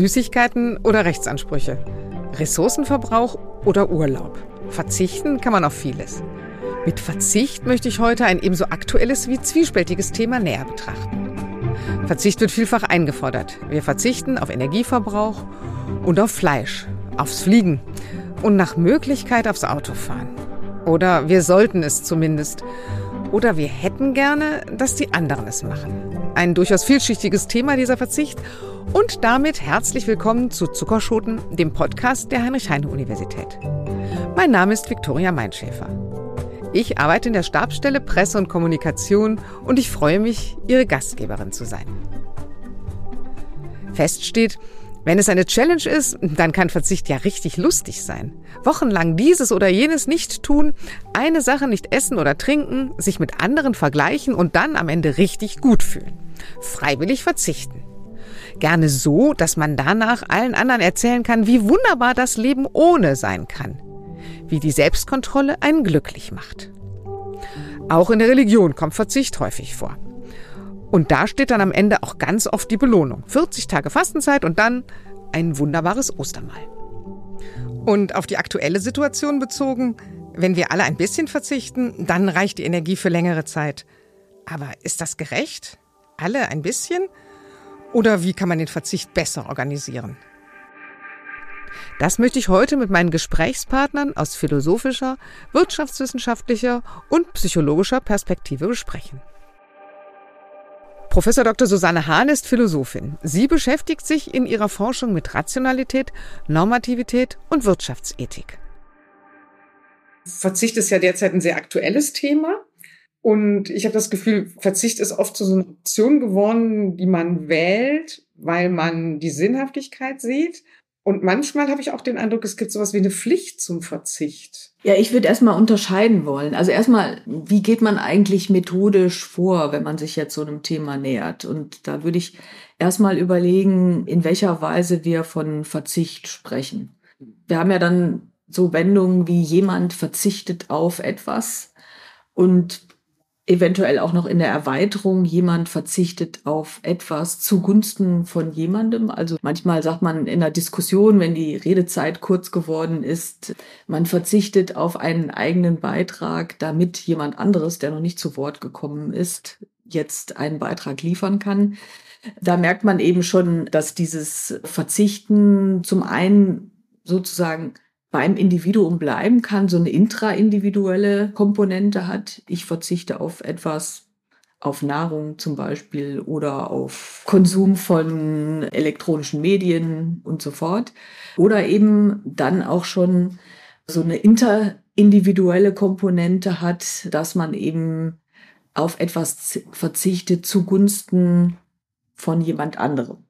Süßigkeiten oder Rechtsansprüche? Ressourcenverbrauch oder Urlaub? Verzichten kann man auf vieles. Mit Verzicht möchte ich heute ein ebenso aktuelles wie zwiespältiges Thema näher betrachten. Verzicht wird vielfach eingefordert. Wir verzichten auf Energieverbrauch und auf Fleisch, aufs Fliegen und nach Möglichkeit aufs Autofahren. Oder wir sollten es zumindest. Oder wir hätten gerne, dass die anderen es machen. Ein durchaus vielschichtiges Thema dieser Verzicht. Und damit herzlich willkommen zu Zuckerschoten, dem Podcast der Heinrich-Heine-Universität. Mein Name ist Viktoria Meinschäfer. Ich arbeite in der Stabsstelle Presse und Kommunikation und ich freue mich, Ihre Gastgeberin zu sein. Fest steht, wenn es eine Challenge ist, dann kann Verzicht ja richtig lustig sein. Wochenlang dieses oder jenes nicht tun, eine Sache nicht essen oder trinken, sich mit anderen vergleichen und dann am Ende richtig gut fühlen. Freiwillig verzichten. Gerne so, dass man danach allen anderen erzählen kann, wie wunderbar das Leben ohne sein kann. Wie die Selbstkontrolle einen glücklich macht. Auch in der Religion kommt Verzicht häufig vor. Und da steht dann am Ende auch ganz oft die Belohnung. 40 Tage Fastenzeit und dann ein wunderbares Ostermahl. Und auf die aktuelle Situation bezogen, wenn wir alle ein bisschen verzichten, dann reicht die Energie für längere Zeit. Aber ist das gerecht? Alle ein bisschen? Oder wie kann man den Verzicht besser organisieren? Das möchte ich heute mit meinen Gesprächspartnern aus philosophischer, wirtschaftswissenschaftlicher und psychologischer Perspektive besprechen. Professor Dr. Susanne Hahn ist Philosophin. Sie beschäftigt sich in ihrer Forschung mit Rationalität, Normativität und Wirtschaftsethik. Verzicht ist ja derzeit ein sehr aktuelles Thema. Und ich habe das Gefühl, Verzicht ist oft so eine Option geworden, die man wählt, weil man die Sinnhaftigkeit sieht und manchmal habe ich auch den Eindruck, es gibt sowas wie eine Pflicht zum Verzicht. Ja, ich würde erstmal unterscheiden wollen. Also erstmal, wie geht man eigentlich methodisch vor, wenn man sich jetzt so einem Thema nähert? Und da würde ich erstmal überlegen, in welcher Weise wir von Verzicht sprechen. Wir haben ja dann so Wendungen wie jemand verzichtet auf etwas und eventuell auch noch in der Erweiterung, jemand verzichtet auf etwas zugunsten von jemandem. Also manchmal sagt man in der Diskussion, wenn die Redezeit kurz geworden ist, man verzichtet auf einen eigenen Beitrag, damit jemand anderes, der noch nicht zu Wort gekommen ist, jetzt einen Beitrag liefern kann. Da merkt man eben schon, dass dieses Verzichten zum einen sozusagen beim Individuum bleiben kann, so eine intraindividuelle Komponente hat. Ich verzichte auf etwas, auf Nahrung zum Beispiel oder auf Konsum von elektronischen Medien und so fort. Oder eben dann auch schon so eine interindividuelle Komponente hat, dass man eben auf etwas verzichtet zugunsten von jemand anderem.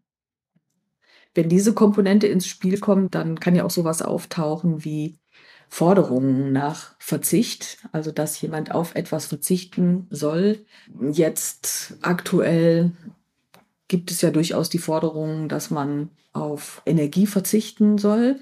Wenn diese Komponente ins Spiel kommt, dann kann ja auch sowas auftauchen wie Forderungen nach Verzicht, also dass jemand auf etwas verzichten soll. Jetzt aktuell gibt es ja durchaus die Forderung, dass man auf Energie verzichten soll.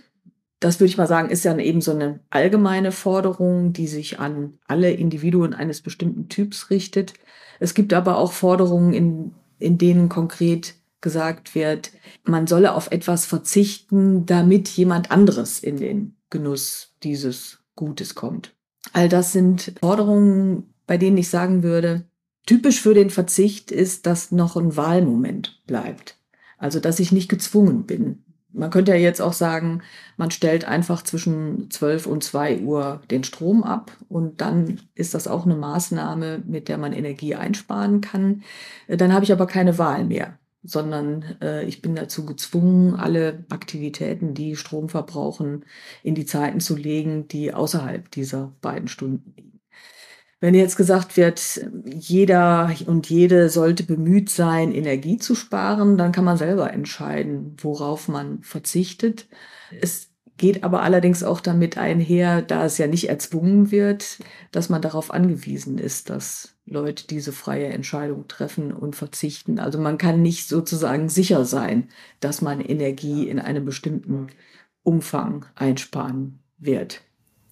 Das würde ich mal sagen, ist ja eben so eine allgemeine Forderung, die sich an alle Individuen eines bestimmten Typs richtet. Es gibt aber auch Forderungen, in, in denen konkret gesagt wird, man solle auf etwas verzichten, damit jemand anderes in den Genuss dieses Gutes kommt. All das sind Forderungen, bei denen ich sagen würde, typisch für den Verzicht ist, dass noch ein Wahlmoment bleibt. Also, dass ich nicht gezwungen bin. Man könnte ja jetzt auch sagen, man stellt einfach zwischen 12 und 2 Uhr den Strom ab und dann ist das auch eine Maßnahme, mit der man Energie einsparen kann. Dann habe ich aber keine Wahl mehr sondern äh, ich bin dazu gezwungen, alle Aktivitäten, die Strom verbrauchen, in die Zeiten zu legen, die außerhalb dieser beiden Stunden liegen. Wenn jetzt gesagt wird, jeder und jede sollte bemüht sein, Energie zu sparen, dann kann man selber entscheiden, worauf man verzichtet. Es geht aber allerdings auch damit einher, da es ja nicht erzwungen wird, dass man darauf angewiesen ist, dass Leute diese freie Entscheidung treffen und verzichten. Also man kann nicht sozusagen sicher sein, dass man Energie in einem bestimmten Umfang einsparen wird.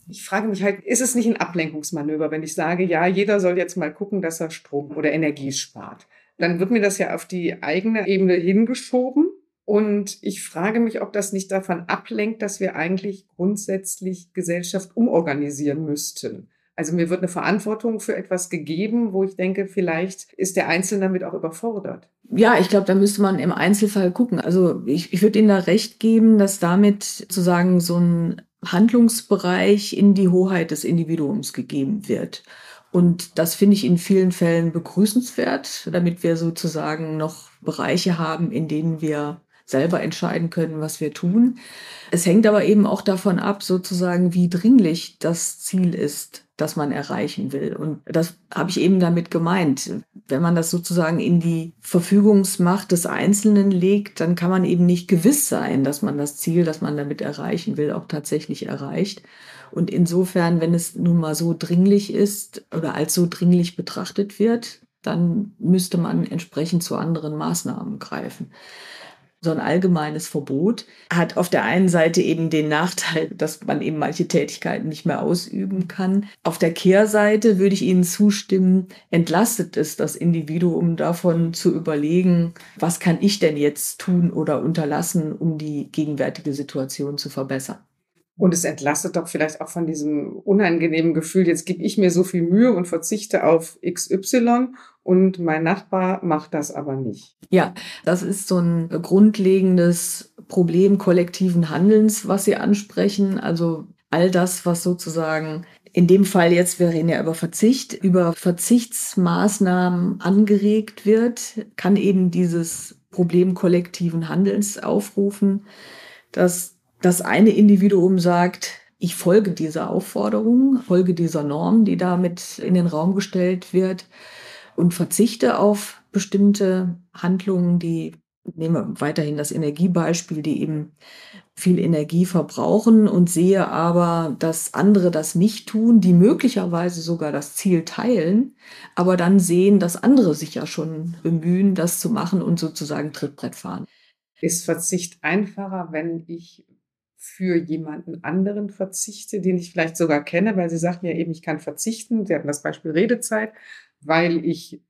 Ich frage mich halt, ist es nicht ein Ablenkungsmanöver, wenn ich sage, ja, jeder soll jetzt mal gucken, dass er Strom oder Energie spart? Dann wird mir das ja auf die eigene Ebene hingeschoben. Und ich frage mich, ob das nicht davon ablenkt, dass wir eigentlich grundsätzlich Gesellschaft umorganisieren müssten. Also mir wird eine Verantwortung für etwas gegeben, wo ich denke, vielleicht ist der Einzelne damit auch überfordert. Ja, ich glaube, da müsste man im Einzelfall gucken. Also ich, ich würde Ihnen da recht geben, dass damit sozusagen so ein Handlungsbereich in die Hoheit des Individuums gegeben wird. Und das finde ich in vielen Fällen begrüßenswert, damit wir sozusagen noch Bereiche haben, in denen wir selber entscheiden können, was wir tun. Es hängt aber eben auch davon ab, sozusagen, wie dringlich das Ziel ist, das man erreichen will. Und das habe ich eben damit gemeint. Wenn man das sozusagen in die Verfügungsmacht des Einzelnen legt, dann kann man eben nicht gewiss sein, dass man das Ziel, das man damit erreichen will, auch tatsächlich erreicht. Und insofern, wenn es nun mal so dringlich ist oder als so dringlich betrachtet wird, dann müsste man entsprechend zu anderen Maßnahmen greifen so ein allgemeines Verbot hat auf der einen Seite eben den Nachteil, dass man eben manche Tätigkeiten nicht mehr ausüben kann. Auf der Kehrseite würde ich Ihnen zustimmen, entlastet es das Individuum davon zu überlegen, was kann ich denn jetzt tun oder unterlassen, um die gegenwärtige Situation zu verbessern. Und es entlastet doch vielleicht auch von diesem unangenehmen Gefühl, jetzt gebe ich mir so viel Mühe und verzichte auf XY und mein Nachbar macht das aber nicht. Ja, das ist so ein grundlegendes Problem kollektiven Handelns, was Sie ansprechen. Also all das, was sozusagen in dem Fall jetzt, wir reden ja über Verzicht, über Verzichtsmaßnahmen angeregt wird, kann eben dieses Problem kollektiven Handelns aufrufen, dass das eine Individuum sagt, ich folge dieser Aufforderung, folge dieser Norm, die damit in den Raum gestellt wird und verzichte auf bestimmte Handlungen, die, nehmen wir weiterhin das Energiebeispiel, die eben viel Energie verbrauchen und sehe aber, dass andere das nicht tun, die möglicherweise sogar das Ziel teilen, aber dann sehen, dass andere sich ja schon bemühen, das zu machen und sozusagen Trittbrett fahren. Ist Verzicht einfacher, wenn ich für jemanden anderen verzichte, den ich vielleicht sogar kenne, weil Sie sagten ja eben, ich kann verzichten. Sie hatten das Beispiel Redezeit, weil ich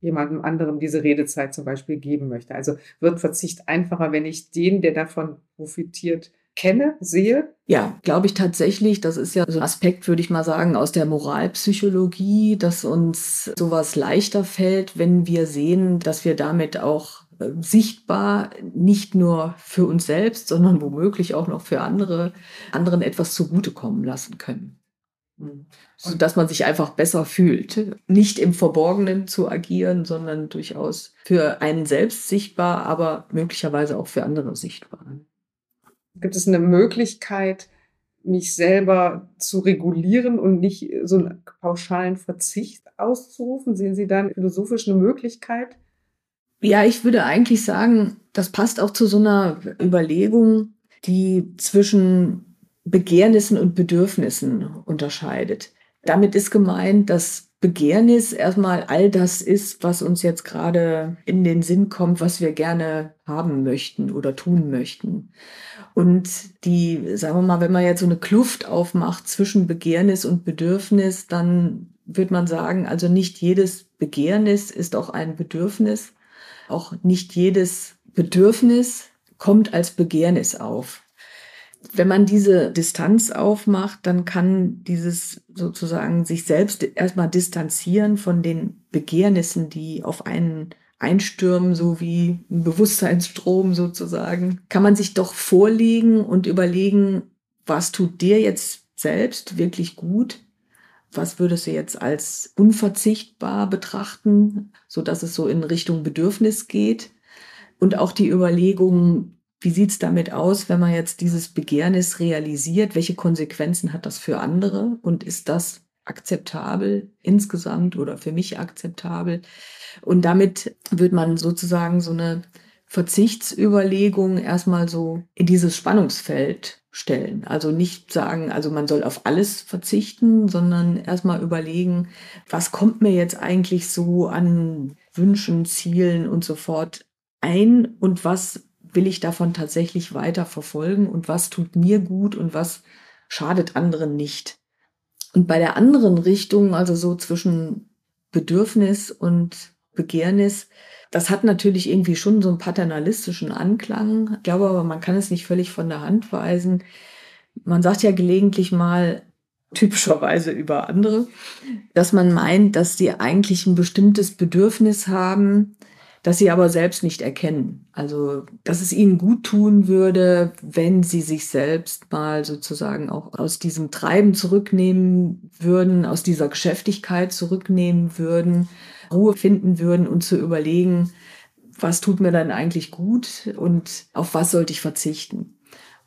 jemandem anderem diese Redezeit zum Beispiel geben möchte. Also wird Verzicht einfacher, wenn ich den, der davon profitiert, kenne, sehe? Ja, glaube ich tatsächlich. Das ist ja so ein Aspekt, würde ich mal sagen, aus der Moralpsychologie, dass uns sowas leichter fällt, wenn wir sehen, dass wir damit auch sichtbar, nicht nur für uns selbst, sondern womöglich auch noch für andere, anderen etwas zugutekommen lassen können. Hm. So dass man sich einfach besser fühlt. Nicht im Verborgenen zu agieren, sondern durchaus für einen selbst sichtbar, aber möglicherweise auch für andere sichtbar. Gibt es eine Möglichkeit, mich selber zu regulieren und nicht so einen pauschalen Verzicht auszurufen? Sehen Sie da philosophisch eine Möglichkeit? Ja, ich würde eigentlich sagen, das passt auch zu so einer Überlegung, die zwischen Begehrnissen und Bedürfnissen unterscheidet. Damit ist gemeint, dass Begehrnis erstmal all das ist, was uns jetzt gerade in den Sinn kommt, was wir gerne haben möchten oder tun möchten. Und die, sagen wir mal, wenn man jetzt so eine Kluft aufmacht zwischen Begehrnis und Bedürfnis, dann wird man sagen, also nicht jedes Begehrnis ist auch ein Bedürfnis auch nicht jedes Bedürfnis kommt als Begehrnis auf. Wenn man diese Distanz aufmacht, dann kann dieses sozusagen sich selbst erstmal distanzieren von den Begehrnissen, die auf einen einstürmen, so wie ein Bewusstseinsstrom sozusagen, kann man sich doch vorlegen und überlegen, was tut dir jetzt selbst wirklich gut was würdest du jetzt als unverzichtbar betrachten, so dass es so in Richtung Bedürfnis geht? Und auch die Überlegung, wie sieht's damit aus, wenn man jetzt dieses Begehrnis realisiert? Welche Konsequenzen hat das für andere? Und ist das akzeptabel insgesamt oder für mich akzeptabel? Und damit wird man sozusagen so eine Verzichtsüberlegung erstmal so in dieses Spannungsfeld stellen. Also nicht sagen, also man soll auf alles verzichten, sondern erstmal überlegen, was kommt mir jetzt eigentlich so an Wünschen, Zielen und so fort ein und was will ich davon tatsächlich weiter verfolgen und was tut mir gut und was schadet anderen nicht. Und bei der anderen Richtung, also so zwischen Bedürfnis und Begehrnis, das hat natürlich irgendwie schon so einen paternalistischen Anklang. Ich glaube aber, man kann es nicht völlig von der Hand weisen. Man sagt ja gelegentlich mal, typischerweise über andere, dass man meint, dass sie eigentlich ein bestimmtes Bedürfnis haben, das sie aber selbst nicht erkennen. Also, dass es ihnen gut tun würde, wenn sie sich selbst mal sozusagen auch aus diesem Treiben zurücknehmen würden, aus dieser Geschäftigkeit zurücknehmen würden, Ruhe finden würden und zu überlegen, was tut mir dann eigentlich gut und auf was sollte ich verzichten.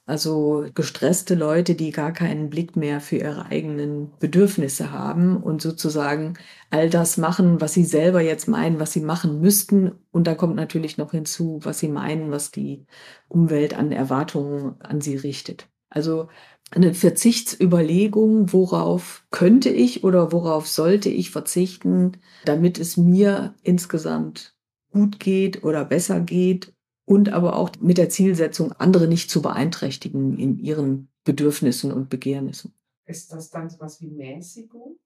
Also gestresste Leute, die gar keinen Blick mehr für ihre eigenen Bedürfnisse haben und sozusagen all das machen, was sie selber jetzt meinen, was sie machen müssten. Und da kommt natürlich noch hinzu, was sie meinen, was die Umwelt an Erwartungen an sie richtet. Also eine Verzichtsüberlegung, worauf könnte ich oder worauf sollte ich verzichten, damit es mir insgesamt gut geht oder besser geht und aber auch mit der Zielsetzung, andere nicht zu beeinträchtigen in ihren Bedürfnissen und Begehrnissen. Ist das dann was wie Mäßigung?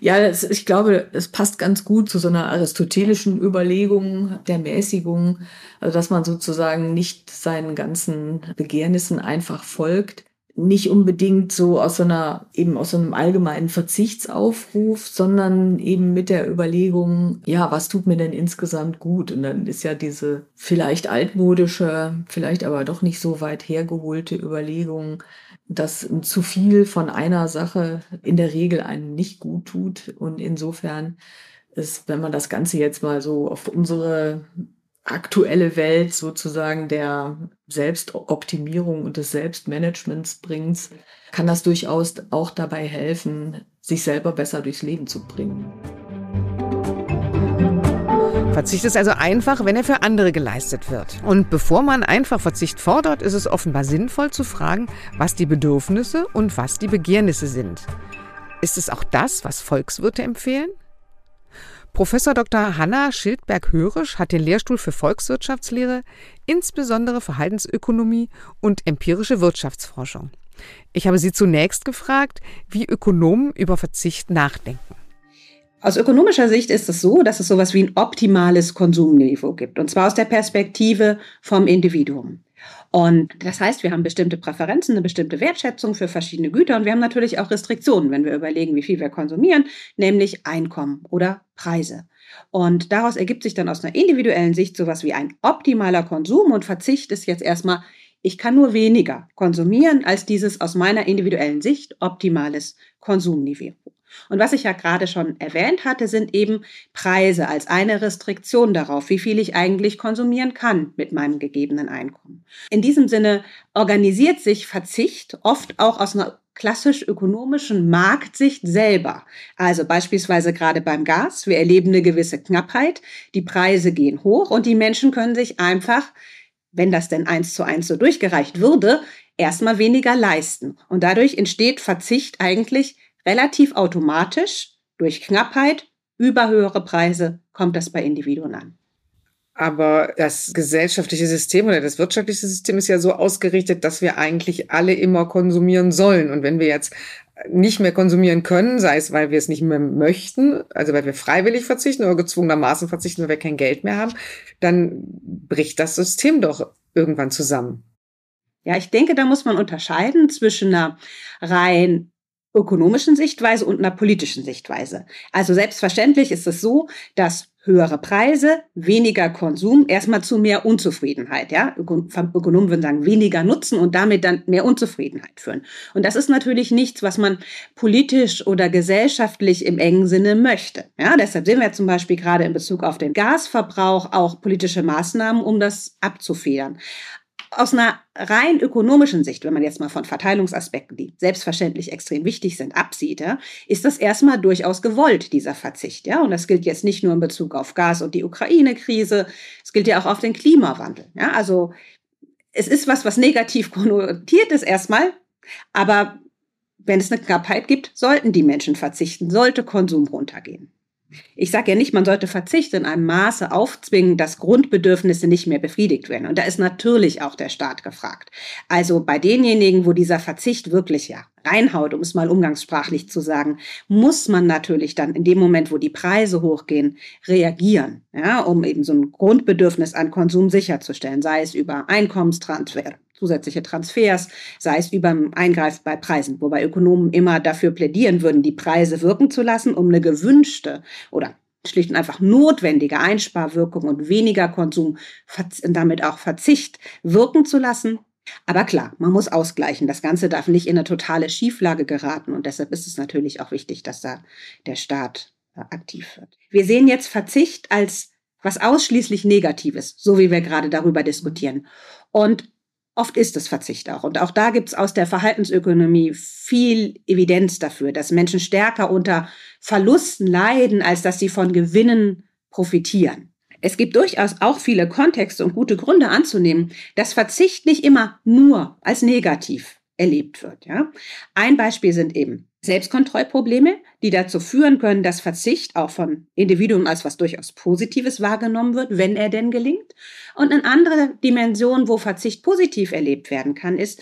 Ja, das, ich glaube, es passt ganz gut zu so einer aristotelischen Überlegung der Mäßigung, also dass man sozusagen nicht seinen ganzen Begehrnissen einfach folgt, nicht unbedingt so aus so einer, eben aus so einem allgemeinen Verzichtsaufruf, sondern eben mit der Überlegung, ja, was tut mir denn insgesamt gut? Und dann ist ja diese vielleicht altmodische, vielleicht aber doch nicht so weit hergeholte Überlegung, dass zu viel von einer Sache in der Regel einem nicht gut tut. Und insofern ist, wenn man das Ganze jetzt mal so auf unsere aktuelle Welt sozusagen der Selbstoptimierung und des Selbstmanagements bringt, kann das durchaus auch dabei helfen, sich selber besser durchs Leben zu bringen. Verzicht ist also einfach, wenn er für andere geleistet wird. Und bevor man einfach Verzicht fordert, ist es offenbar sinnvoll zu fragen, was die Bedürfnisse und was die Begehrnisse sind. Ist es auch das, was Volkswirte empfehlen? Professor Dr. Hanna Schildberg-Hörisch hat den Lehrstuhl für Volkswirtschaftslehre, insbesondere Verhaltensökonomie und empirische Wirtschaftsforschung. Ich habe sie zunächst gefragt, wie Ökonomen über Verzicht nachdenken. Aus ökonomischer Sicht ist es so, dass es sowas wie ein optimales Konsumniveau gibt, und zwar aus der Perspektive vom Individuum. Und das heißt, wir haben bestimmte Präferenzen, eine bestimmte Wertschätzung für verschiedene Güter und wir haben natürlich auch Restriktionen, wenn wir überlegen, wie viel wir konsumieren, nämlich Einkommen oder Preise. Und daraus ergibt sich dann aus einer individuellen Sicht sowas wie ein optimaler Konsum und Verzicht ist jetzt erstmal, ich kann nur weniger konsumieren als dieses aus meiner individuellen Sicht optimales Konsumniveau. Und was ich ja gerade schon erwähnt hatte, sind eben Preise als eine Restriktion darauf, wie viel ich eigentlich konsumieren kann mit meinem gegebenen Einkommen. In diesem Sinne organisiert sich Verzicht oft auch aus einer klassisch ökonomischen Marktsicht selber. Also beispielsweise gerade beim Gas. Wir erleben eine gewisse Knappheit. Die Preise gehen hoch und die Menschen können sich einfach, wenn das denn eins zu eins so durchgereicht würde, erstmal weniger leisten. Und dadurch entsteht Verzicht eigentlich relativ automatisch durch Knappheit über höhere Preise kommt das bei Individuen an. Aber das gesellschaftliche System oder das wirtschaftliche System ist ja so ausgerichtet, dass wir eigentlich alle immer konsumieren sollen. Und wenn wir jetzt nicht mehr konsumieren können, sei es, weil wir es nicht mehr möchten, also weil wir freiwillig verzichten oder gezwungenermaßen verzichten, weil wir kein Geld mehr haben, dann bricht das System doch irgendwann zusammen. Ja, ich denke, da muss man unterscheiden zwischen einer rein ökonomischen Sichtweise und einer politischen Sichtweise. Also selbstverständlich ist es so, dass höhere Preise, weniger Konsum erstmal zu mehr Unzufriedenheit, ja, Ökonomen würden sagen, weniger Nutzen und damit dann mehr Unzufriedenheit führen. Und das ist natürlich nichts, was man politisch oder gesellschaftlich im engen Sinne möchte. Ja, deshalb sehen wir zum Beispiel gerade in Bezug auf den Gasverbrauch auch politische Maßnahmen, um das abzufedern aus einer rein ökonomischen Sicht, wenn man jetzt mal von Verteilungsaspekten, die selbstverständlich extrem wichtig sind, absieht, ja, ist das erstmal durchaus gewollt, dieser Verzicht. Ja? Und das gilt jetzt nicht nur in Bezug auf Gas und die Ukraine-Krise, es gilt ja auch auf den Klimawandel. Ja? Also es ist was, was negativ konnotiert ist erstmal, aber wenn es eine Knappheit gibt, sollten die Menschen verzichten, sollte Konsum runtergehen. Ich sage ja nicht, man sollte Verzicht in einem Maße aufzwingen, dass Grundbedürfnisse nicht mehr befriedigt werden. Und da ist natürlich auch der Staat gefragt. Also bei denjenigen, wo dieser Verzicht wirklich ja reinhaut, um es mal umgangssprachlich zu sagen, muss man natürlich dann in dem Moment, wo die Preise hochgehen, reagieren, ja, um eben so ein Grundbedürfnis an Konsum sicherzustellen, sei es über Einkommenstransfer, zusätzliche Transfers, sei es über Eingreifen bei Preisen, wobei Ökonomen immer dafür plädieren würden, die Preise wirken zu lassen, um eine gewünschte oder schlicht und einfach notwendige Einsparwirkung und weniger Konsum und damit auch Verzicht wirken zu lassen. Aber klar, man muss ausgleichen. Das Ganze darf nicht in eine totale Schieflage geraten und deshalb ist es natürlich auch wichtig, dass da der Staat äh, aktiv wird. Wir sehen jetzt Verzicht als was ausschließlich Negatives, so wie wir gerade darüber diskutieren. Und Oft ist es Verzicht auch. Und auch da gibt es aus der Verhaltensökonomie viel Evidenz dafür, dass Menschen stärker unter Verlusten leiden, als dass sie von Gewinnen profitieren. Es gibt durchaus auch viele Kontexte und gute Gründe anzunehmen, dass Verzicht nicht immer nur als negativ erlebt wird. Ja? Ein Beispiel sind eben Selbstkontrollprobleme, die dazu führen können, dass Verzicht auch von Individuen als was durchaus Positives wahrgenommen wird, wenn er denn gelingt. Und eine andere Dimension, wo Verzicht positiv erlebt werden kann, ist,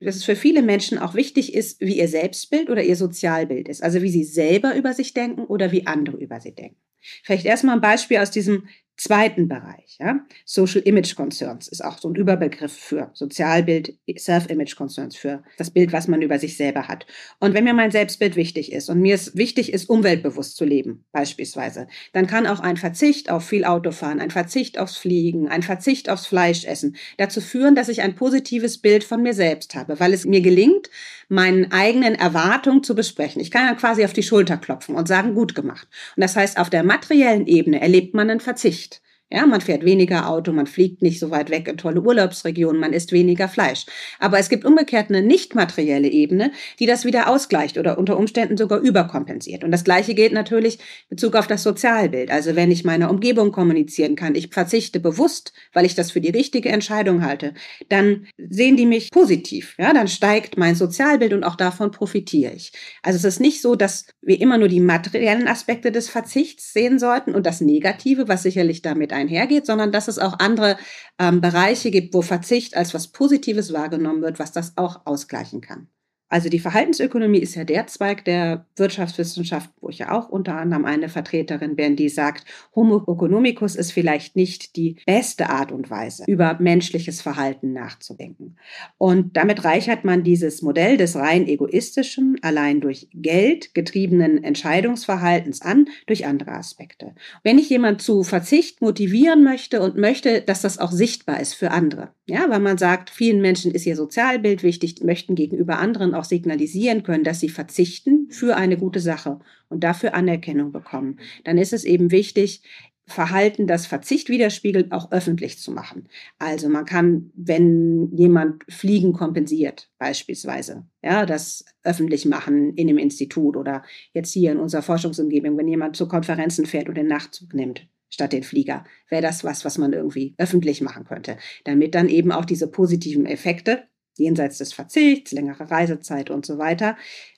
dass es für viele Menschen auch wichtig ist, wie ihr Selbstbild oder ihr Sozialbild ist. Also wie sie selber über sich denken oder wie andere über sie denken. Vielleicht erstmal ein Beispiel aus diesem zweiten Bereich. Ja? Social Image Concerns ist auch so ein Überbegriff für Sozialbild, Self-Image Concerns, für das Bild, was man über sich selber hat. Und wenn mir mein Selbstbild wichtig ist und mir es wichtig ist, umweltbewusst zu leben, beispielsweise, dann kann auch ein Verzicht auf viel Autofahren, ein Verzicht aufs Fliegen, ein Verzicht aufs Fleischessen dazu führen, dass ich ein positives Bild von mir selbst habe, weil es mir gelingt, meinen eigenen Erwartungen zu besprechen. Ich kann dann quasi auf die Schulter klopfen und sagen, gut gemacht. Und das heißt, auf der materiellen Ebene erlebt man einen Verzicht. Ja, man fährt weniger Auto, man fliegt nicht so weit weg in tolle Urlaubsregionen, man isst weniger Fleisch. Aber es gibt umgekehrt eine nicht materielle Ebene, die das wieder ausgleicht oder unter Umständen sogar überkompensiert. Und das Gleiche gilt natürlich in Bezug auf das Sozialbild. Also wenn ich meiner Umgebung kommunizieren kann, ich verzichte bewusst, weil ich das für die richtige Entscheidung halte, dann sehen die mich positiv. Ja, dann steigt mein Sozialbild und auch davon profitiere ich. Also es ist nicht so, dass wir immer nur die materiellen Aspekte des Verzichts sehen sollten und das Negative, was sicherlich damit einhergeht, sondern dass es auch andere ähm, Bereiche gibt, wo Verzicht als was Positives wahrgenommen wird, was das auch ausgleichen kann. Also die Verhaltensökonomie ist ja der Zweig der Wirtschaftswissenschaft, wo ich ja auch unter anderem eine Vertreterin bin, die sagt, Homo economicus ist vielleicht nicht die beste Art und Weise, über menschliches Verhalten nachzudenken. Und damit reichert man dieses Modell des rein egoistischen, allein durch Geld getriebenen Entscheidungsverhaltens an, durch andere Aspekte. Wenn ich jemand zu Verzicht motivieren möchte und möchte, dass das auch sichtbar ist für andere, ja, weil man sagt, vielen Menschen ist ihr Sozialbild wichtig, möchten gegenüber anderen auch signalisieren können, dass sie verzichten für eine gute Sache und dafür Anerkennung bekommen, dann ist es eben wichtig, Verhalten, das Verzicht widerspiegelt, auch öffentlich zu machen. Also man kann, wenn jemand Fliegen kompensiert, beispielsweise, ja, das öffentlich machen in dem Institut oder jetzt hier in unserer Forschungsumgebung, wenn jemand zu Konferenzen fährt und den Nachtzug nimmt statt den Flieger, wäre das was, was man irgendwie öffentlich machen könnte, damit dann eben auch diese positiven Effekte jenseits des Verzichts, längere Reisezeit und so weiter,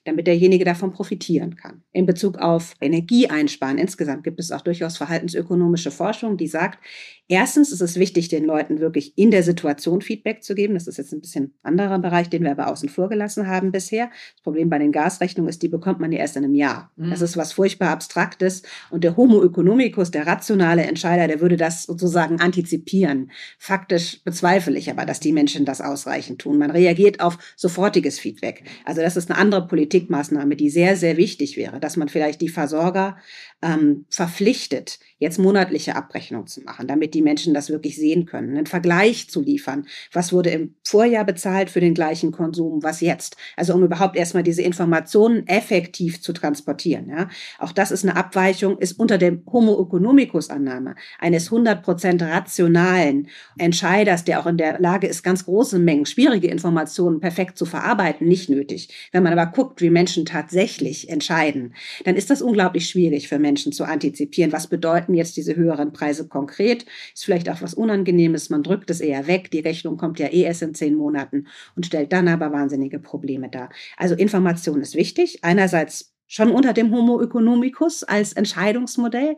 damit derjenige davon profitieren kann. In Bezug auf Energieeinsparen insgesamt gibt es auch durchaus verhaltensökonomische Forschung, die sagt, erstens ist es wichtig, den Leuten wirklich in der Situation Feedback zu geben. Das ist jetzt ein bisschen anderer Bereich, den wir aber außen vor gelassen haben bisher. Das Problem bei den Gasrechnungen ist, die bekommt man ja erst in einem Jahr. Mhm. Das ist was furchtbar Abstraktes und der Homo economicus, der rationale Entscheider, der würde das sozusagen antizipieren. Faktisch bezweifle ich aber, dass die Menschen das ausreichend tun. Man reagiert auf sofortiges Feedback. Also das ist eine andere Politik Politikmaßnahme, die sehr, sehr wichtig wäre, dass man vielleicht die Versorger ähm, verpflichtet, jetzt monatliche Abrechnung zu machen, damit die Menschen das wirklich sehen können, einen Vergleich zu liefern. Was wurde im Vorjahr bezahlt für den gleichen Konsum, was jetzt? Also um überhaupt erstmal diese Informationen effektiv zu transportieren. Ja? Auch das ist eine Abweichung, ist unter dem Homo economicus Annahme eines 100% rationalen Entscheiders, der auch in der Lage ist, ganz große Mengen schwierige Informationen perfekt zu verarbeiten, nicht nötig. Wenn man aber guckt, wie Menschen tatsächlich entscheiden, dann ist das unglaublich schwierig für Menschen zu antizipieren. Was bedeuten jetzt diese höheren Preise konkret? Ist vielleicht auch was Unangenehmes. Man drückt es eher weg. Die Rechnung kommt ja eh erst in zehn Monaten und stellt dann aber wahnsinnige Probleme dar. Also Information ist wichtig. Einerseits schon unter dem Homo economicus als Entscheidungsmodell,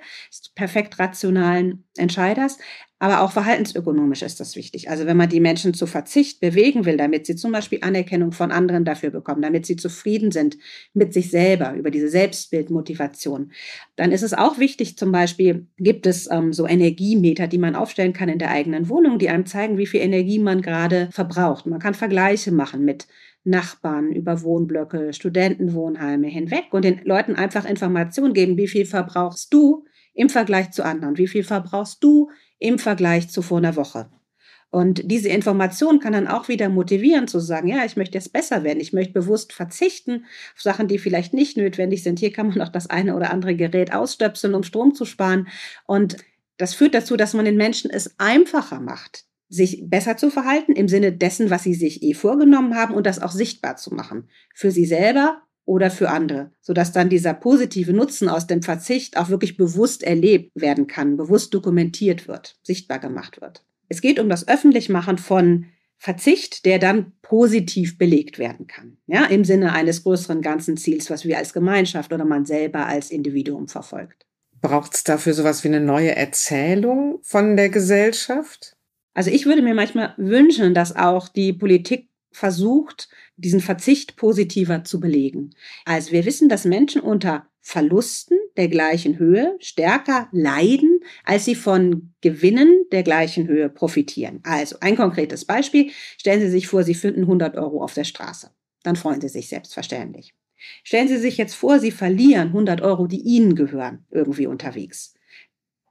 perfekt rationalen Entscheiders. Aber auch verhaltensökonomisch ist das wichtig. Also wenn man die Menschen zu Verzicht bewegen will, damit sie zum Beispiel Anerkennung von anderen dafür bekommen, damit sie zufrieden sind mit sich selber, über diese Selbstbildmotivation, dann ist es auch wichtig, zum Beispiel gibt es ähm, so Energiemeter, die man aufstellen kann in der eigenen Wohnung, die einem zeigen, wie viel Energie man gerade verbraucht. Man kann Vergleiche machen mit Nachbarn, über Wohnblöcke, Studentenwohnheime hinweg und den Leuten einfach Informationen geben, wie viel verbrauchst du im Vergleich zu anderen, wie viel verbrauchst du im Vergleich zu vor einer Woche. Und diese Information kann dann auch wieder motivieren zu sagen, ja, ich möchte jetzt besser werden, ich möchte bewusst verzichten auf Sachen, die vielleicht nicht notwendig sind. Hier kann man auch das eine oder andere Gerät ausstöpseln, um Strom zu sparen. Und das führt dazu, dass man den Menschen es einfacher macht, sich besser zu verhalten im Sinne dessen, was sie sich eh vorgenommen haben und das auch sichtbar zu machen. Für sie selber oder für andere, sodass dann dieser positive Nutzen aus dem Verzicht auch wirklich bewusst erlebt werden kann, bewusst dokumentiert wird, sichtbar gemacht wird. Es geht um das Öffentlichmachen von Verzicht, der dann positiv belegt werden kann, ja, im Sinne eines größeren ganzen Ziels, was wir als Gemeinschaft oder man selber als Individuum verfolgt. Braucht es dafür sowas wie eine neue Erzählung von der Gesellschaft? Also ich würde mir manchmal wünschen, dass auch die Politik versucht, diesen Verzicht positiver zu belegen. Also wir wissen, dass Menschen unter Verlusten der gleichen Höhe stärker leiden, als sie von Gewinnen der gleichen Höhe profitieren. Also ein konkretes Beispiel. Stellen Sie sich vor, Sie finden 100 Euro auf der Straße. Dann freuen Sie sich selbstverständlich. Stellen Sie sich jetzt vor, Sie verlieren 100 Euro, die Ihnen gehören, irgendwie unterwegs.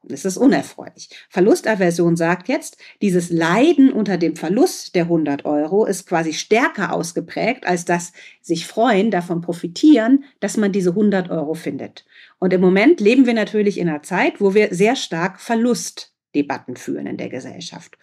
Das ist unerfreulich. Verlustaversion sagt jetzt, dieses Leiden unter dem Verlust der 100 Euro ist quasi stärker ausgeprägt, als das sich freuen, davon profitieren, dass man diese 100 Euro findet. Und im Moment leben wir natürlich in einer Zeit, wo wir sehr stark Verlustdebatten führen in der Gesellschaft.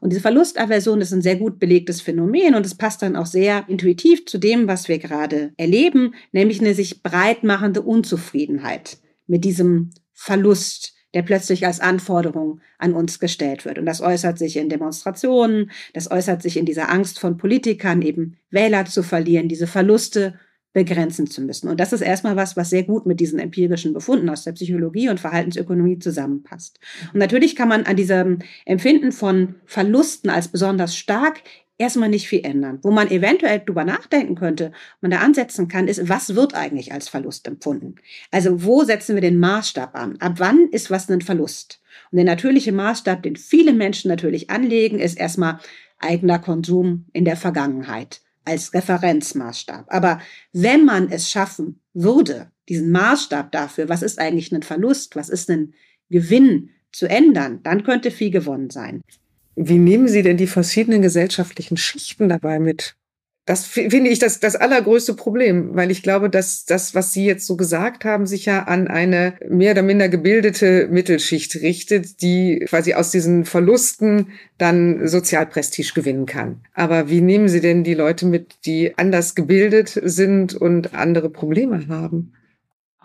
Und diese Verlustaversion ist ein sehr gut belegtes Phänomen und es passt dann auch sehr intuitiv zu dem, was wir gerade erleben, nämlich eine sich breit machende Unzufriedenheit mit diesem Verlust der plötzlich als Anforderung an uns gestellt wird. Und das äußert sich in Demonstrationen, das äußert sich in dieser Angst von Politikern, eben Wähler zu verlieren, diese Verluste begrenzen zu müssen. Und das ist erstmal was, was sehr gut mit diesen empirischen Befunden aus der Psychologie und Verhaltensökonomie zusammenpasst. Und natürlich kann man an diesem Empfinden von Verlusten als besonders stark erstmal nicht viel ändern. Wo man eventuell drüber nachdenken könnte, man da ansetzen kann, ist, was wird eigentlich als Verlust empfunden? Also wo setzen wir den Maßstab an? Ab wann ist was ein Verlust? Und der natürliche Maßstab, den viele Menschen natürlich anlegen, ist erstmal eigener Konsum in der Vergangenheit als Referenzmaßstab. Aber wenn man es schaffen würde, diesen Maßstab dafür, was ist eigentlich ein Verlust, was ist ein Gewinn zu ändern, dann könnte viel gewonnen sein. Wie nehmen Sie denn die verschiedenen gesellschaftlichen Schichten dabei mit? Das finde ich das, das allergrößte Problem, weil ich glaube, dass das, was Sie jetzt so gesagt haben, sich ja an eine mehr oder minder gebildete Mittelschicht richtet, die quasi aus diesen Verlusten dann Sozialprestige gewinnen kann. Aber wie nehmen Sie denn die Leute mit, die anders gebildet sind und andere Probleme haben?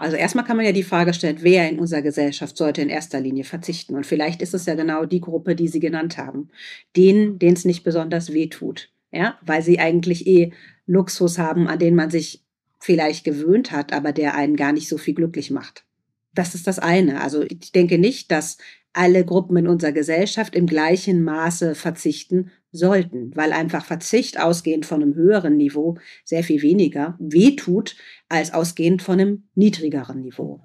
Also erstmal kann man ja die Frage stellen, wer in unserer Gesellschaft sollte in erster Linie verzichten? Und vielleicht ist es ja genau die Gruppe, die Sie genannt haben. Denen, denen es nicht besonders weh tut. Ja, weil sie eigentlich eh Luxus haben, an den man sich vielleicht gewöhnt hat, aber der einen gar nicht so viel glücklich macht. Das ist das eine. Also ich denke nicht, dass alle Gruppen in unserer Gesellschaft im gleichen Maße verzichten sollten, weil einfach Verzicht ausgehend von einem höheren Niveau sehr viel weniger wehtut als ausgehend von einem niedrigeren Niveau.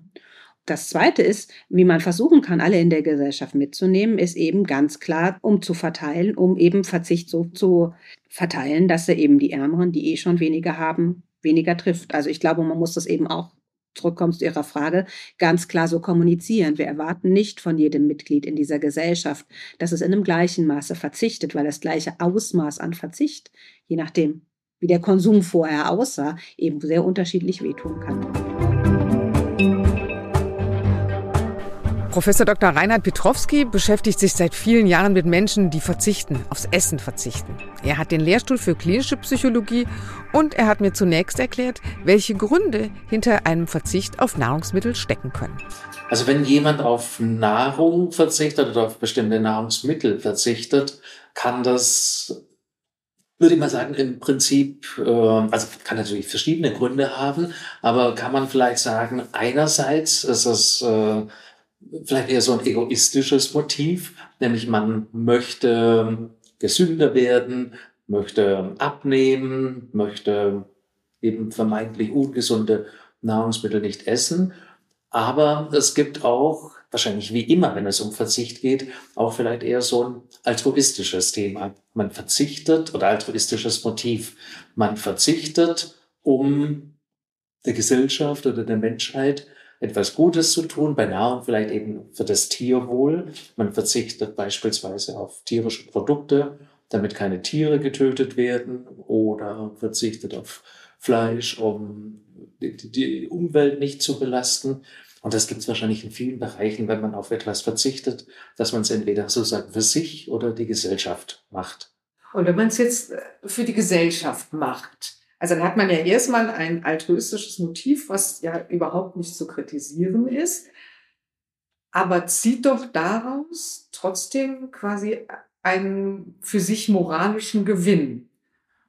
Das Zweite ist, wie man versuchen kann, alle in der Gesellschaft mitzunehmen, ist eben ganz klar umzuverteilen, um eben Verzicht so zu verteilen, dass er eben die Ärmeren, die eh schon weniger haben, weniger trifft. Also ich glaube, man muss das eben auch zurückkommst zu Ihrer Frage, ganz klar so kommunizieren. Wir erwarten nicht von jedem Mitglied in dieser Gesellschaft, dass es in einem gleichen Maße verzichtet, weil das gleiche Ausmaß an Verzicht, je nachdem, wie der Konsum vorher aussah, eben sehr unterschiedlich wehtun kann. Professor Dr. Reinhard Pietrowski beschäftigt sich seit vielen Jahren mit Menschen, die verzichten, aufs Essen verzichten. Er hat den Lehrstuhl für klinische Psychologie und er hat mir zunächst erklärt, welche Gründe hinter einem Verzicht auf Nahrungsmittel stecken können. Also wenn jemand auf Nahrung verzichtet oder auf bestimmte Nahrungsmittel verzichtet, kann das würde ich mal sagen, im Prinzip, äh, also kann natürlich verschiedene Gründe haben, aber kann man vielleicht sagen, einerseits ist es äh, vielleicht eher so ein egoistisches Motiv, nämlich man möchte gesünder werden, möchte abnehmen, möchte eben vermeintlich ungesunde Nahrungsmittel nicht essen. Aber es gibt auch, wahrscheinlich wie immer, wenn es um Verzicht geht, auch vielleicht eher so ein altruistisches Thema. Man verzichtet oder altruistisches Motiv. Man verzichtet, um der Gesellschaft oder der Menschheit etwas Gutes zu tun, bei Nahrung vielleicht eben für das Tierwohl. Man verzichtet beispielsweise auf tierische Produkte, damit keine Tiere getötet werden oder verzichtet auf Fleisch, um die, Umwelt nicht zu belasten. Und das gibt es wahrscheinlich in vielen Bereichen, wenn man auf etwas verzichtet, dass man es entweder sozusagen für sich oder die Gesellschaft macht. Und wenn man es jetzt für die Gesellschaft macht, also dann hat man ja erstmal ein altruistisches Motiv, was ja überhaupt nicht zu kritisieren ist, aber zieht doch daraus trotzdem quasi einen für sich moralischen Gewinn.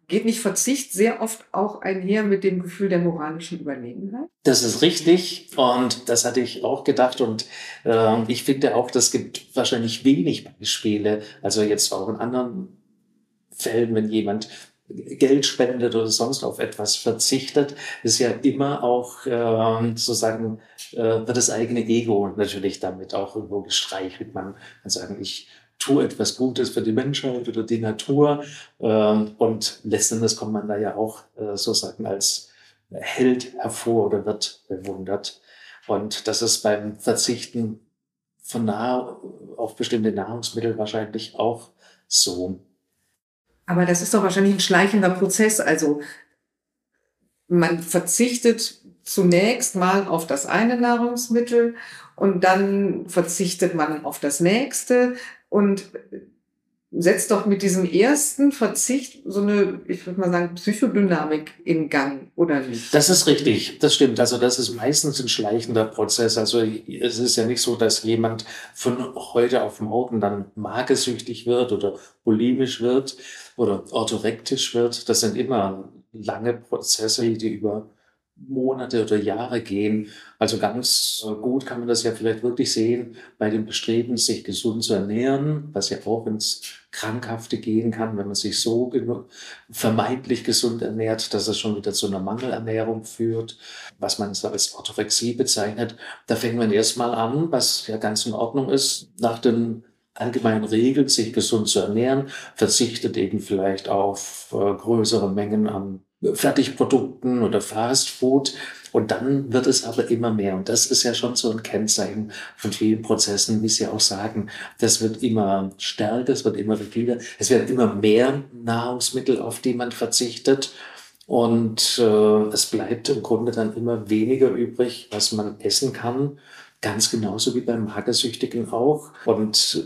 Geht nicht Verzicht sehr oft auch einher mit dem Gefühl der moralischen Überlegenheit? Das ist richtig und das hatte ich auch gedacht und äh, ich finde auch, das gibt wahrscheinlich wenig Beispiele, also jetzt auch in anderen Fällen, wenn jemand Geld spendet oder sonst auf etwas verzichtet, ist ja immer auch äh, sozusagen äh, wird das eigene Ego natürlich damit auch irgendwo gestreichelt. Man kann sagen, ich tue etwas Gutes für die Menschheit oder die Natur äh, und letzten Endes kommt man da ja auch äh, sozusagen als Held hervor oder wird bewundert. Und das ist beim Verzichten von nah auf bestimmte Nahrungsmittel wahrscheinlich auch so. Aber das ist doch wahrscheinlich ein schleichender Prozess. Also man verzichtet zunächst mal auf das eine Nahrungsmittel und dann verzichtet man auf das nächste und setzt doch mit diesem ersten Verzicht so eine, ich würde mal sagen, Psychodynamik in Gang, oder nicht? Das ist richtig, das stimmt. Also das ist meistens ein schleichender Prozess. Also es ist ja nicht so, dass jemand von heute auf morgen dann magersüchtig wird oder bulimisch wird oder orthorektisch wird. Das sind immer lange Prozesse, die über Monate oder Jahre gehen. Also ganz gut kann man das ja vielleicht wirklich sehen bei dem Bestreben, sich gesund zu ernähren, was ja auch ins Krankhafte gehen kann, wenn man sich so vermeintlich gesund ernährt, dass es schon wieder zu einer Mangelernährung führt, was man als Orthorexie bezeichnet. Da fängt man erstmal an, was ja ganz in Ordnung ist, nach den allgemeinen Regeln, sich gesund zu ernähren, verzichtet eben vielleicht auf äh, größere Mengen an Fertigprodukten oder Fast Food. Und dann wird es aber immer mehr. Und das ist ja schon so ein Kennzeichen von vielen Prozessen, wie Sie auch sagen. Das wird immer stärker, es wird immer rigider. Es werden immer mehr Nahrungsmittel, auf die man verzichtet. Und äh, es bleibt im Grunde dann immer weniger übrig, was man essen kann. Ganz genauso wie beim Magersüchtigen auch. Und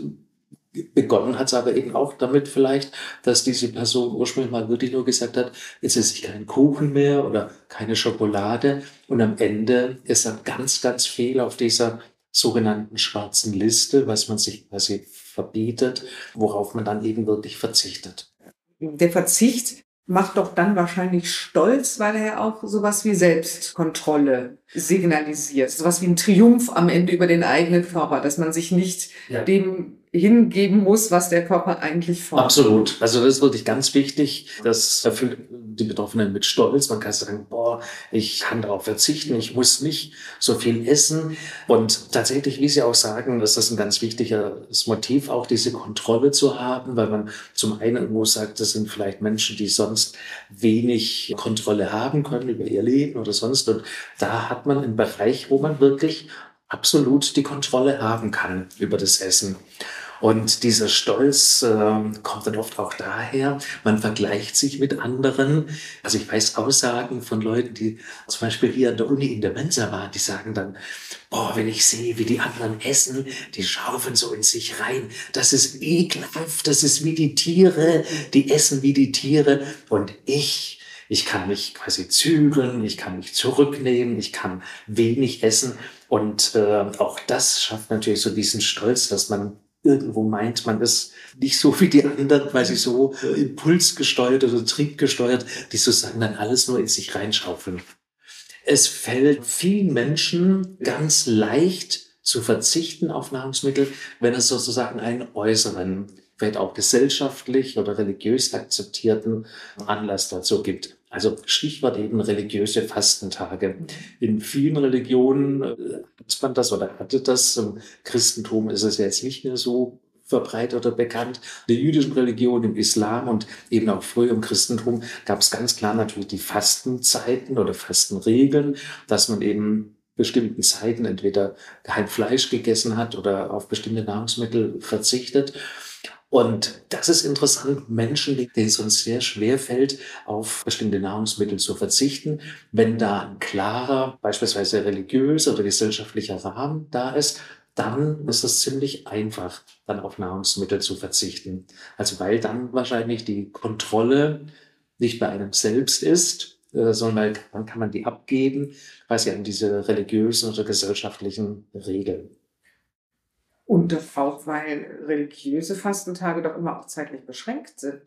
Begonnen hat es aber eben auch damit vielleicht, dass diese Person ursprünglich mal wirklich nur gesagt hat, esse ich keinen Kuchen mehr oder keine Schokolade. Und am Ende ist dann ganz, ganz viel auf dieser sogenannten schwarzen Liste, was man sich quasi verbietet, worauf man dann eben wirklich verzichtet. Der Verzicht macht doch dann wahrscheinlich stolz, weil er auch sowas wie Selbstkontrolle signalisiert. Sowas wie ein Triumph am Ende über den eigenen Körper, dass man sich nicht ja. dem hingeben muss, was der Körper eigentlich fordert. Absolut. Also das ist wirklich ganz wichtig. Das erfüllt die Betroffenen mit Stolz. Man kann sagen, boah, ich kann darauf verzichten, ich muss nicht so viel essen. Und tatsächlich, wie Sie auch sagen, ist das ein ganz wichtiges Motiv, auch diese Kontrolle zu haben, weil man zum einen irgendwo sagt, das sind vielleicht Menschen, die sonst wenig Kontrolle haben können über ihr Leben oder sonst. Und da hat man einen Bereich, wo man wirklich absolut die Kontrolle haben kann über das Essen. Und dieser Stolz äh, kommt dann oft auch daher, man vergleicht sich mit anderen. Also ich weiß Aussagen von Leuten, die zum Beispiel hier an der Uni in der Mensa waren, die sagen dann, boah, wenn ich sehe, wie die anderen essen, die schaufeln so in sich rein, das ist ekelhaft, das ist wie die Tiere, die essen wie die Tiere. Und ich, ich kann mich quasi zügeln, ich kann mich zurücknehmen, ich kann wenig essen. Und äh, auch das schafft natürlich so diesen Stolz, dass man irgendwo meint man es nicht so wie die anderen, weil sie so impulsgesteuert oder triebgesteuert, die sozusagen dann alles nur in sich reinschaufeln. Es fällt vielen Menschen ganz leicht zu verzichten auf Nahrungsmittel, wenn es sozusagen einen äußeren, vielleicht auch gesellschaftlich oder religiös akzeptierten Anlass dazu gibt. Also Stichwort eben religiöse Fastentage. In vielen Religionen äh, hat man das oder hatte das. Im Christentum ist es jetzt nicht mehr so verbreitet oder bekannt. In der jüdischen Religion, im Islam und eben auch früher im Christentum gab es ganz klar natürlich die Fastenzeiten oder Fastenregeln, dass man eben bestimmten Zeiten entweder kein Fleisch gegessen hat oder auf bestimmte Nahrungsmittel verzichtet. Und das ist interessant, Menschen, denen es uns sehr schwer fällt, auf bestimmte Nahrungsmittel zu verzichten, wenn da ein klarer, beispielsweise religiöser oder gesellschaftlicher Rahmen da ist, dann ist es ziemlich einfach, dann auf Nahrungsmittel zu verzichten. Also weil dann wahrscheinlich die Kontrolle nicht bei einem selbst ist, äh, sondern dann kann man die abgeben, quasi an diese religiösen oder gesellschaftlichen Regeln. Und auch weil religiöse Fastentage doch immer auch zeitlich beschränkt sind.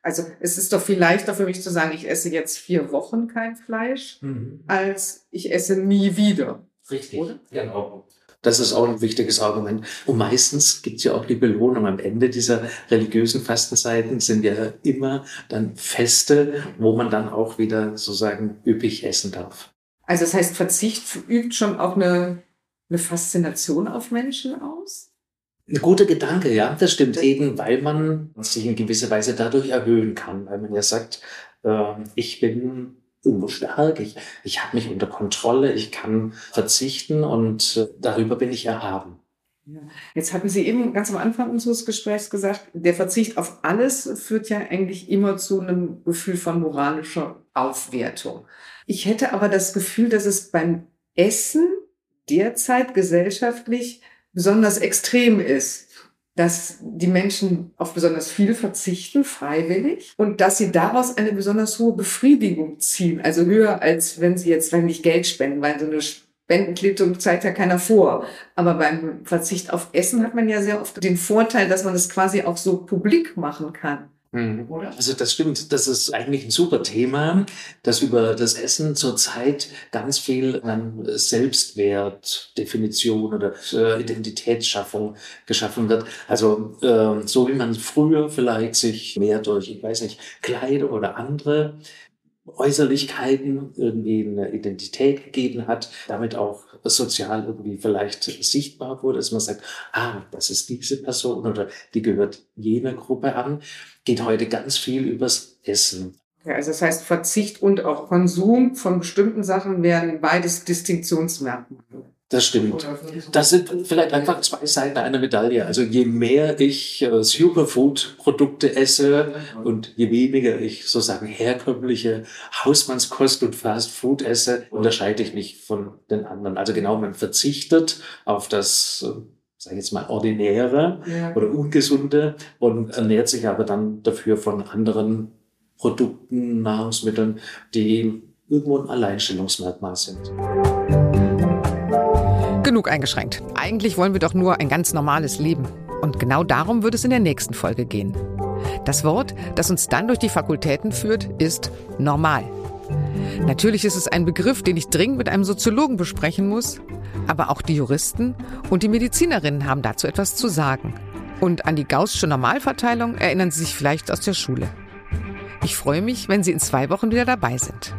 Also es ist doch viel leichter für mich zu sagen, ich esse jetzt vier Wochen kein Fleisch, mhm. als ich esse nie wieder. Richtig, oder? Genau. Das ist auch ein wichtiges Argument. Und meistens gibt es ja auch die Belohnung. Am Ende dieser religiösen Fastenzeiten sind ja immer dann Feste, wo man dann auch wieder sozusagen üppig essen darf. Also das heißt, Verzicht übt schon auch eine eine Faszination auf Menschen aus? Ein guter Gedanke, ja, das stimmt eben, weil man sich in gewisser Weise dadurch erhöhen kann, weil man ja sagt, äh, ich bin stark, ich, ich habe mich unter Kontrolle, ich kann verzichten und äh, darüber bin ich erhaben. Ja. Jetzt hatten Sie eben ganz am Anfang unseres Gesprächs gesagt, der Verzicht auf alles führt ja eigentlich immer zu einem Gefühl von moralischer Aufwertung. Ich hätte aber das Gefühl, dass es beim Essen derzeit gesellschaftlich besonders extrem ist, dass die Menschen auf besonders viel verzichten, freiwillig, und dass sie daraus eine besonders hohe Befriedigung ziehen, also höher als wenn sie jetzt nicht Geld spenden, weil so eine Spendenquittung zeigt ja keiner vor. Aber beim Verzicht auf Essen hat man ja sehr oft den Vorteil, dass man es quasi auch so publik machen kann. Mhm. Oder? Also das stimmt, das ist eigentlich ein super Thema, dass über das Essen zurzeit ganz viel an Selbstwertdefinition oder äh, Identitätsschaffung geschaffen wird. Also äh, so wie man früher vielleicht sich mehr durch, ich weiß nicht, Kleider oder andere Äußerlichkeiten irgendwie eine Identität gegeben hat, damit auch sozial irgendwie vielleicht sichtbar wurde, dass man sagt, ah, das ist diese Person oder die gehört jener Gruppe an, geht heute ganz viel übers Essen. Ja, also das heißt, Verzicht und auch Konsum von bestimmten Sachen wären beides Distinktionsmerkmale. Das stimmt. Das sind vielleicht einfach zwei Seiten einer Medaille. Also je mehr ich äh, Superfood-Produkte esse und je weniger ich sozusagen herkömmliche Hausmannskost und Fast Food esse, unterscheide ich mich von den anderen. Also genau, man verzichtet auf das, äh, sage ich jetzt mal, ordinäre ja. oder ungesunde und ernährt sich aber dann dafür von anderen Produkten, Nahrungsmitteln, die irgendwo ein Alleinstellungsmerkmal sind. Genug eingeschränkt. Eigentlich wollen wir doch nur ein ganz normales Leben. Und genau darum wird es in der nächsten Folge gehen. Das Wort, das uns dann durch die Fakultäten führt, ist normal. Natürlich ist es ein Begriff, den ich dringend mit einem Soziologen besprechen muss, aber auch die Juristen und die Medizinerinnen haben dazu etwas zu sagen. Und an die Gaußsche Normalverteilung erinnern Sie sich vielleicht aus der Schule. Ich freue mich, wenn Sie in zwei Wochen wieder dabei sind.